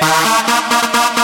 Bye.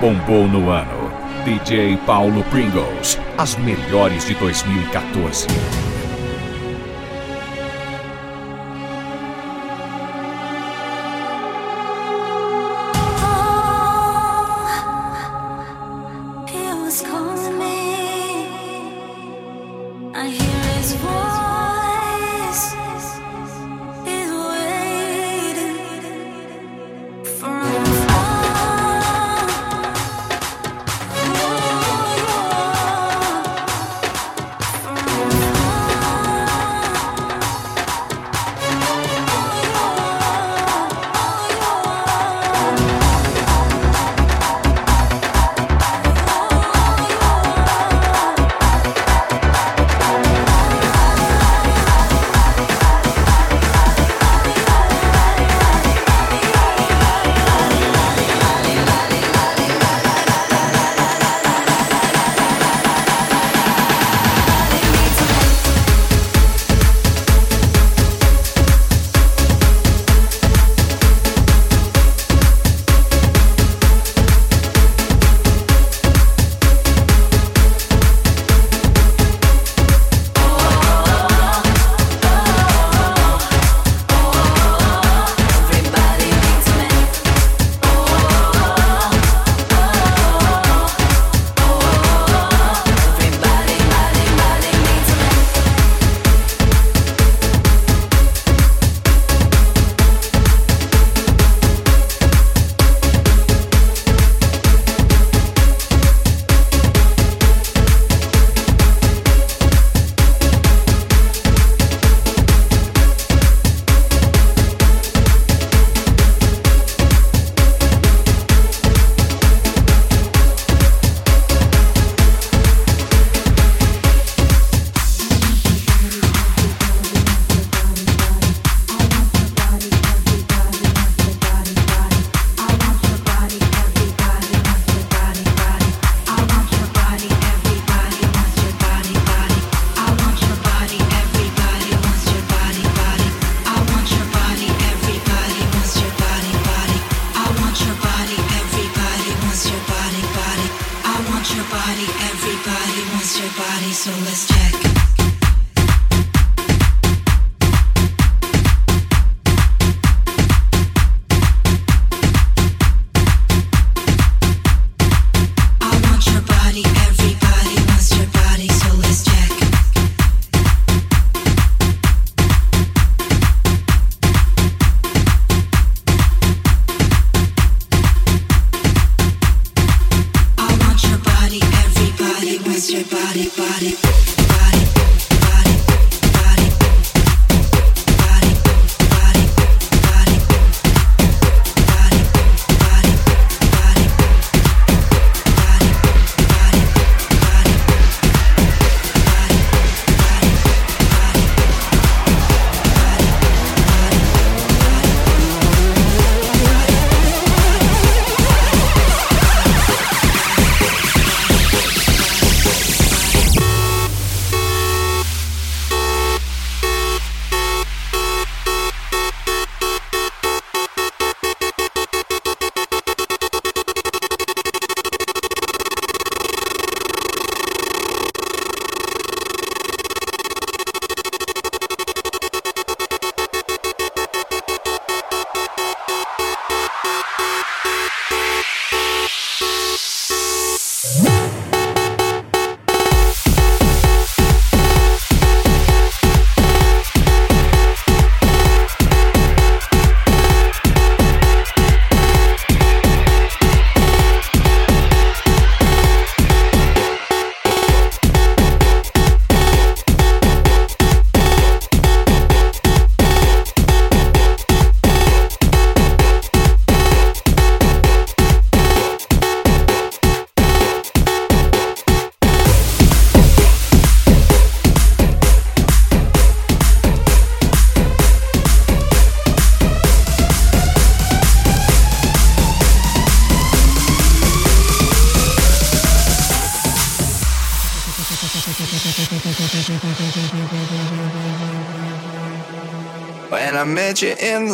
bombou no ano. DJ Paulo Pringles, as melhores de 2014.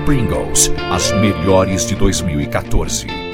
Pringles, as melhores de 2014.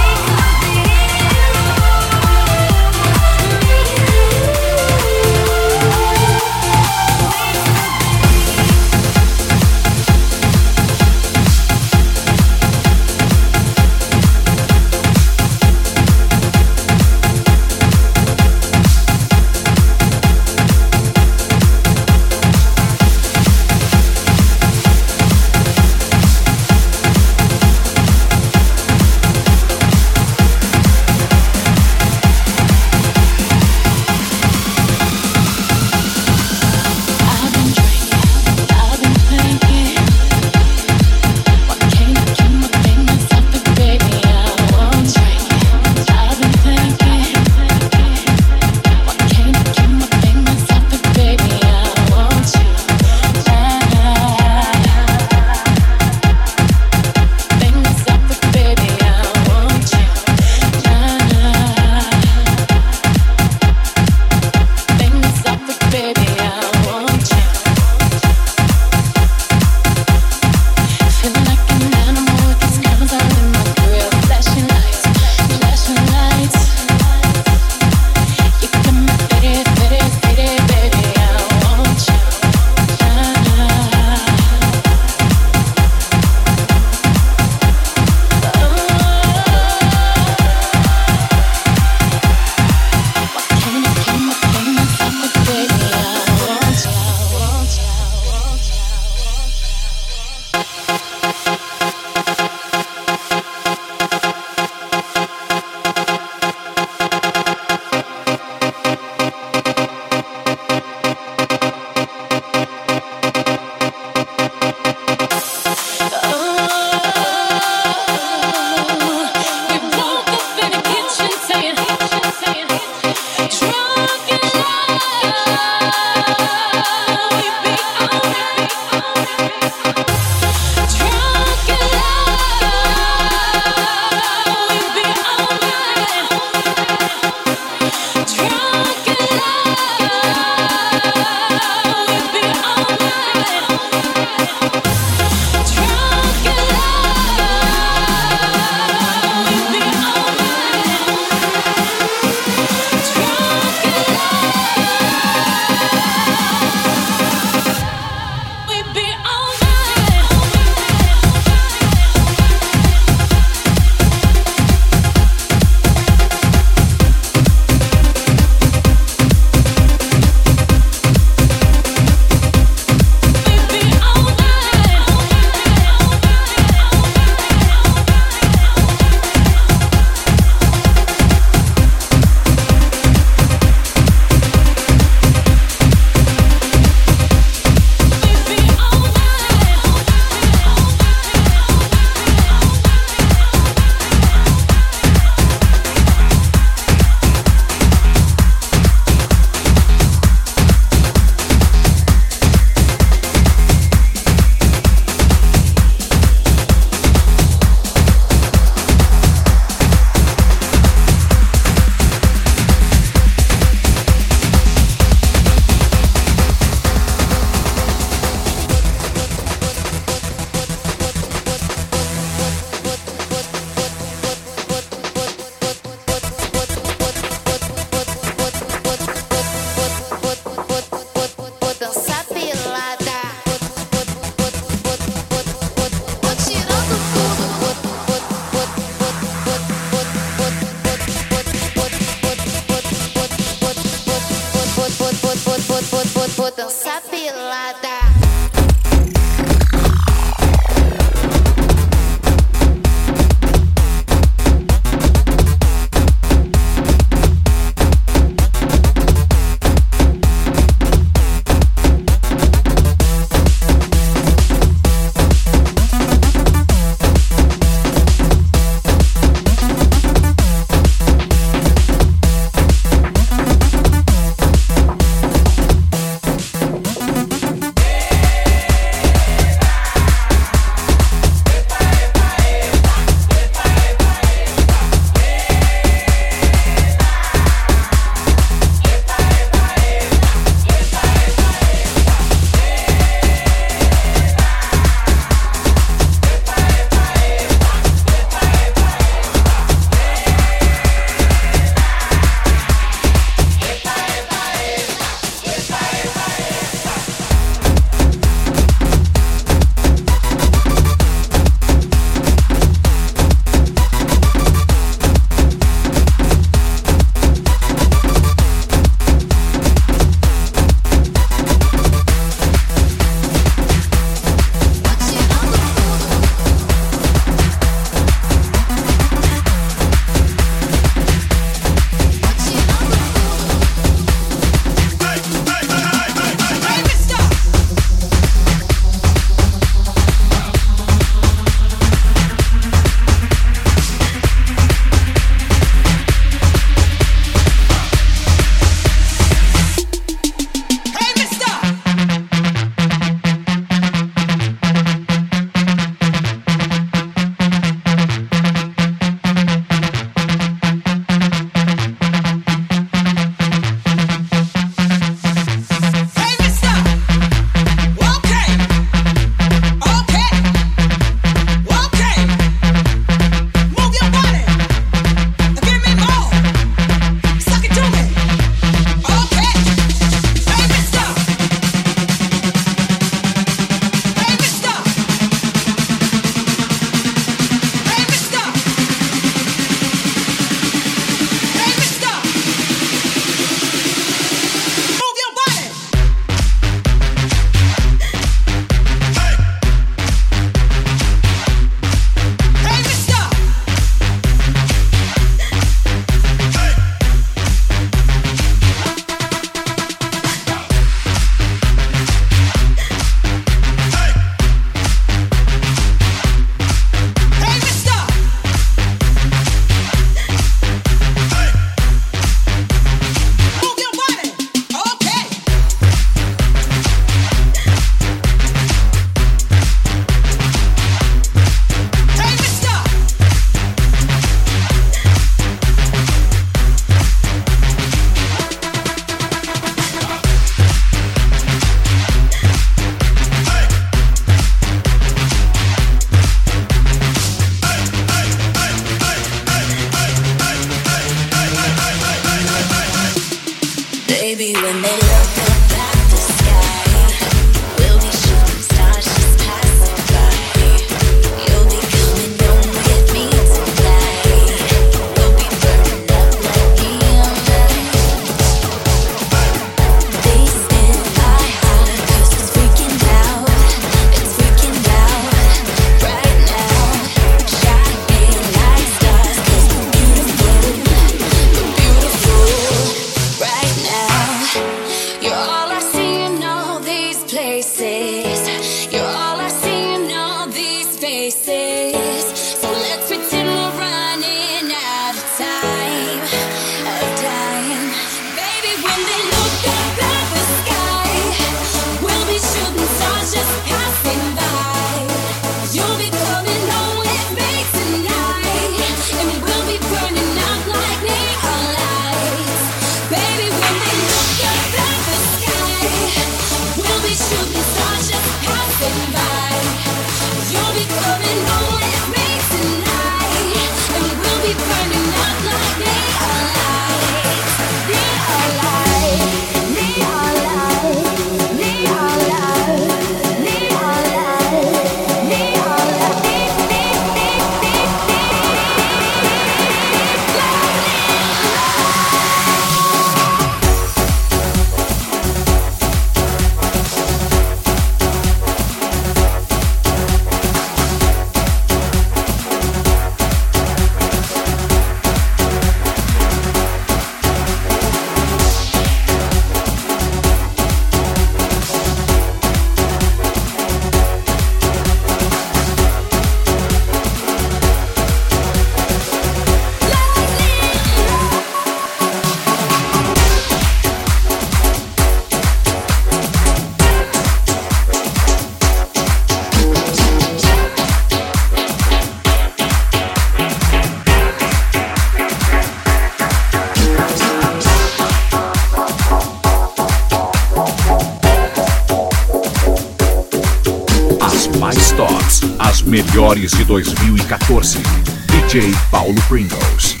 DJ Paulo Pringles.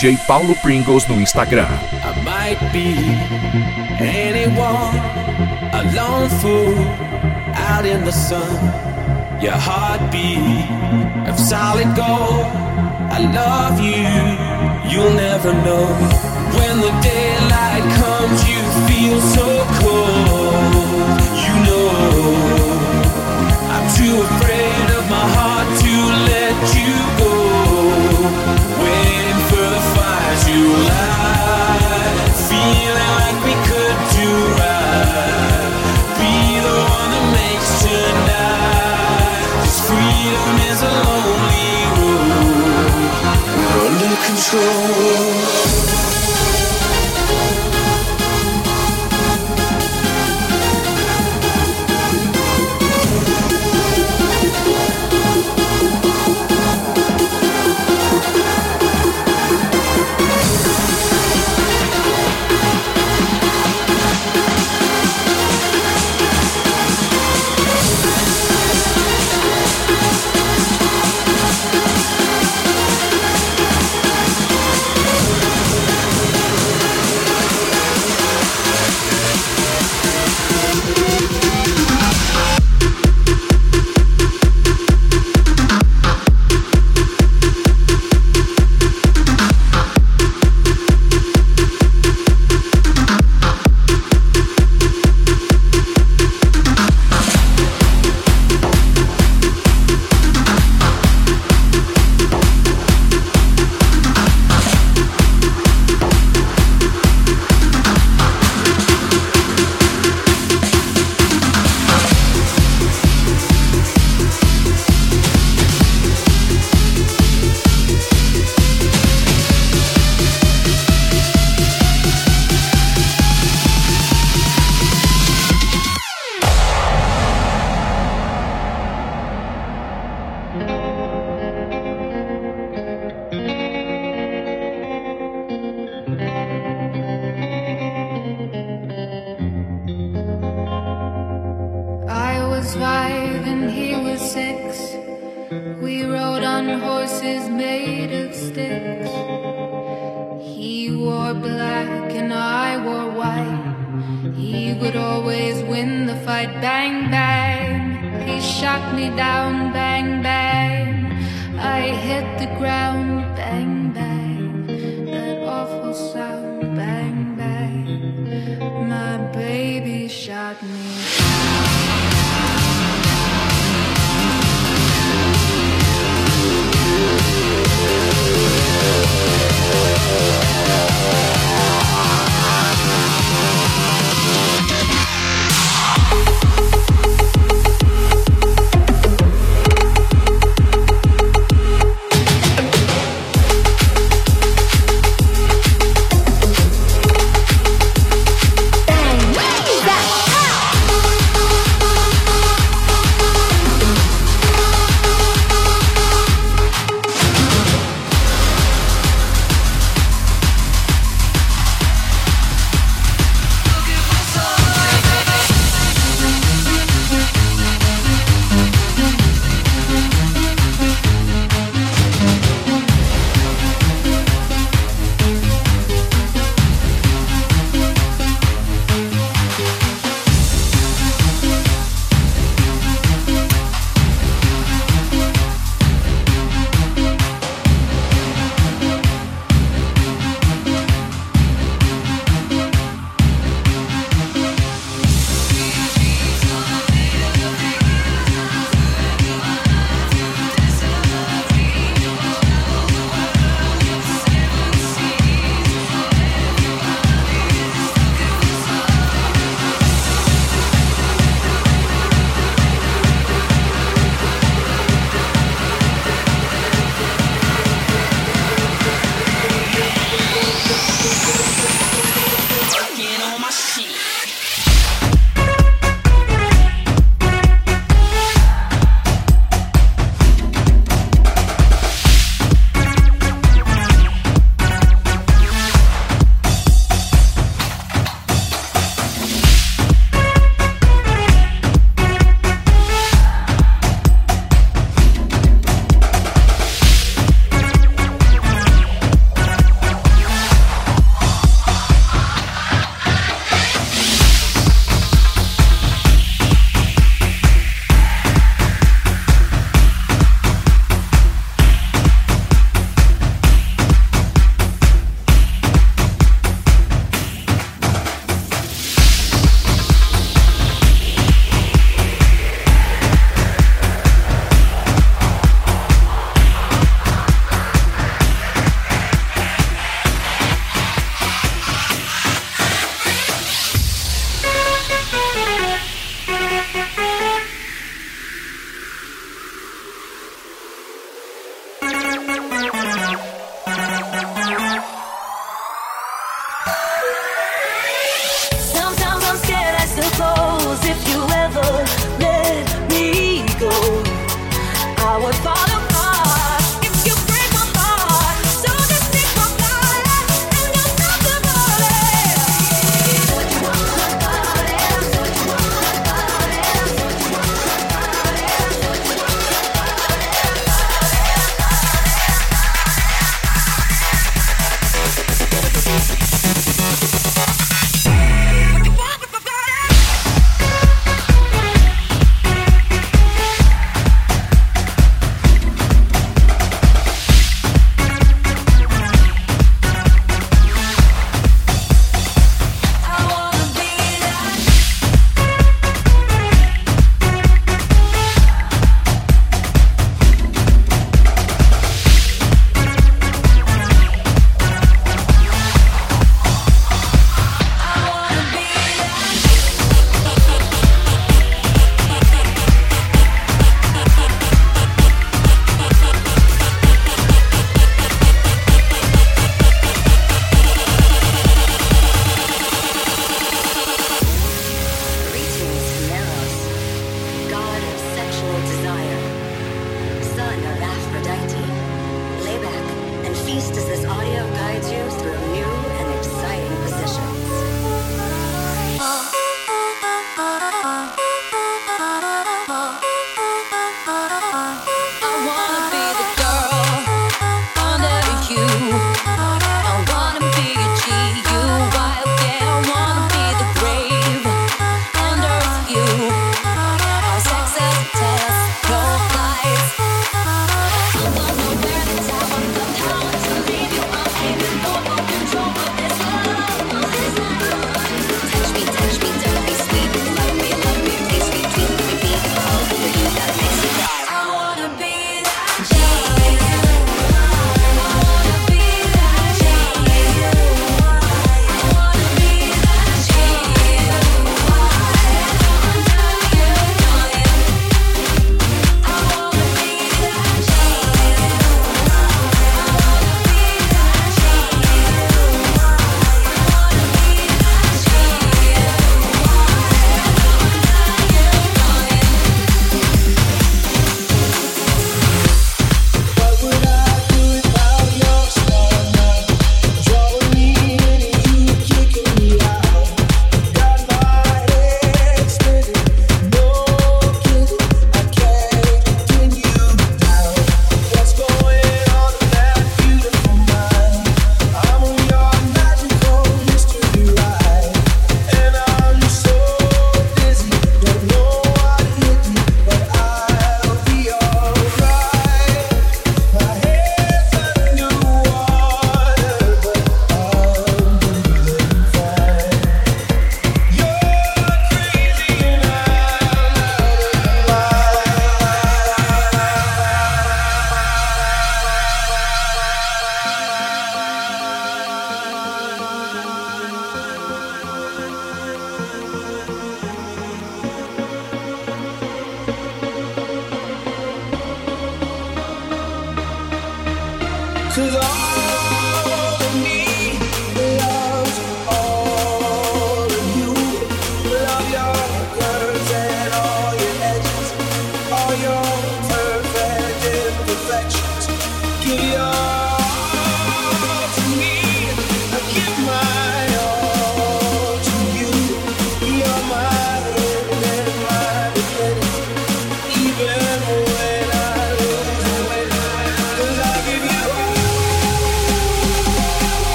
DJ Paulo Pringles no Instagram. I might be anyone, a lone fool out in the sun. Your heartbeat of solid gold. I love you, you'll never know when the day. control.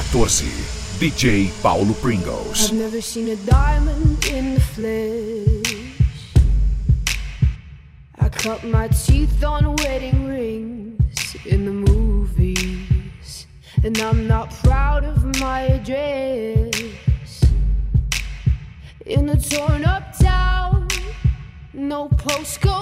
14, DJ Paulo Pringles. I've never seen a diamond in the flesh. I cut my teeth on wedding rings in the movies, and I'm not proud of my address. In the torn up town, no postcode.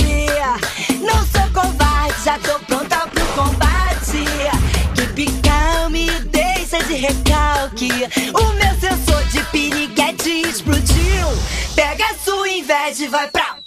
O meu sensor de piriguete explodiu. Pega a sua inveja e vai pra.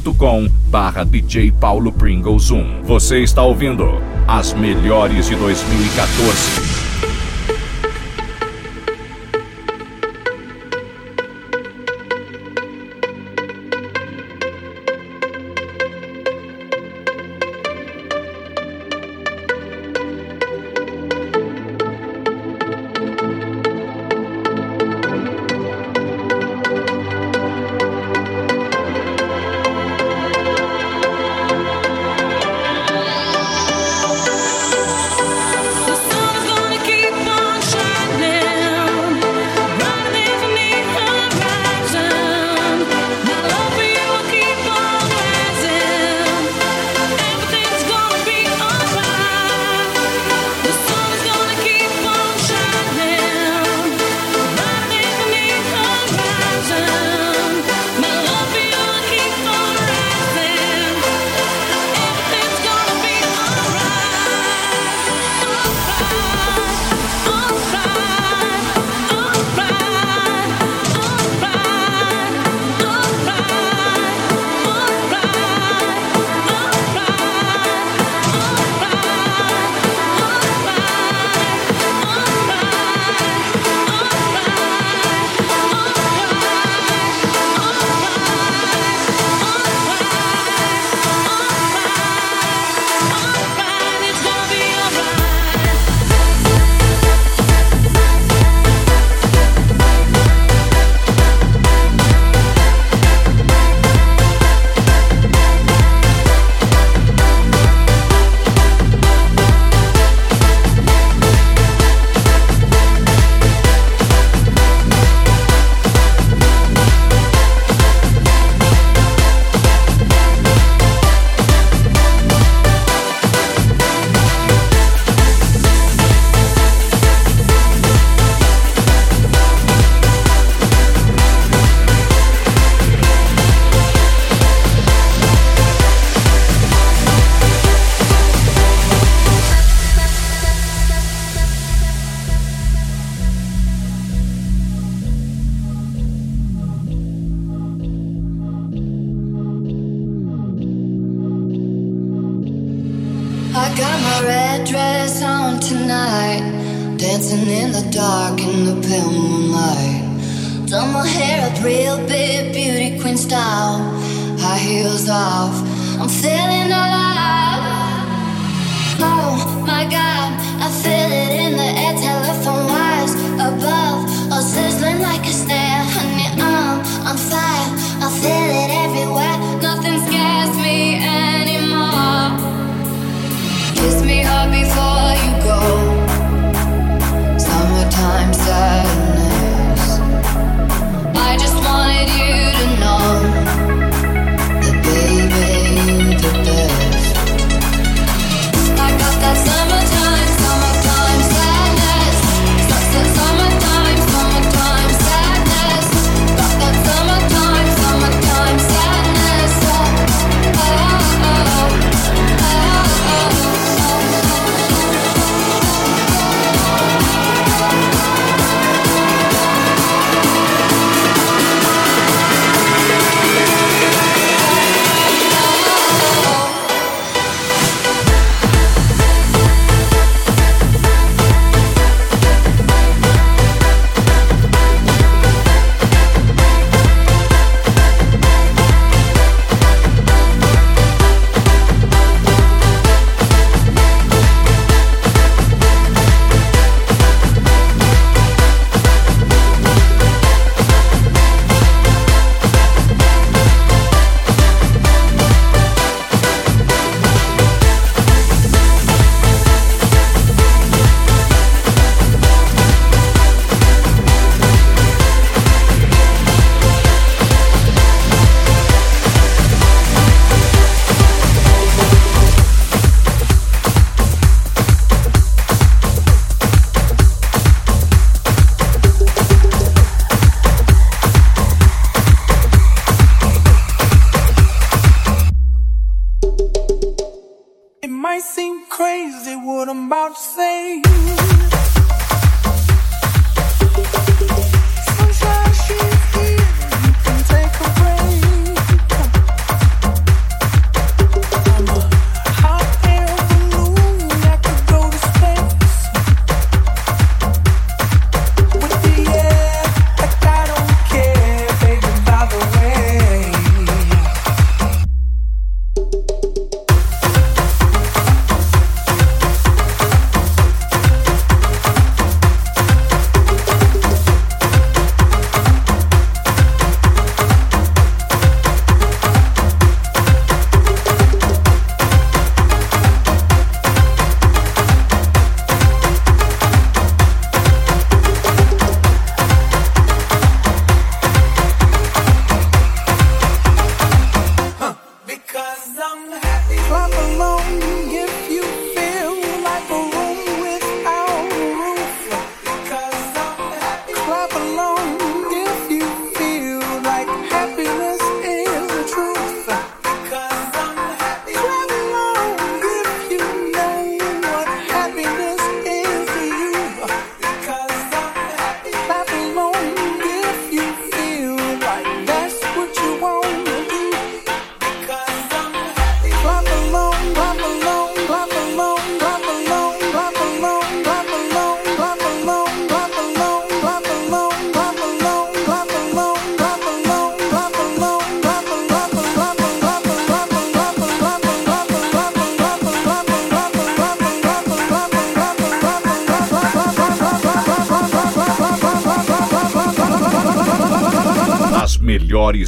facebook.com barra DJ Paulo Pringles 1. Você está ouvindo as melhores de 2014.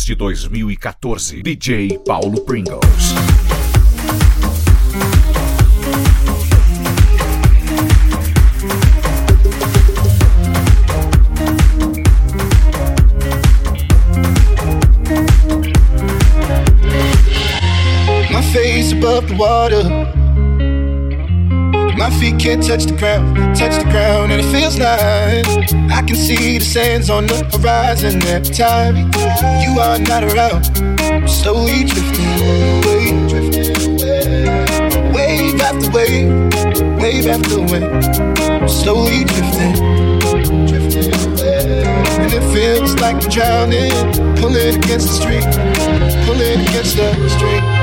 Melhores de 2014. DJ Paulo Pringles. Face above the water feet can't touch the ground, touch the ground, and it feels nice. I can see the sands on the horizon every time you are not around. I'm slowly drifting away, drifting away. Wave after wave, wave after wave. I'm slowly drifting, drifting away. And it feels like I'm drowning, pulling against the street, pulling against the street.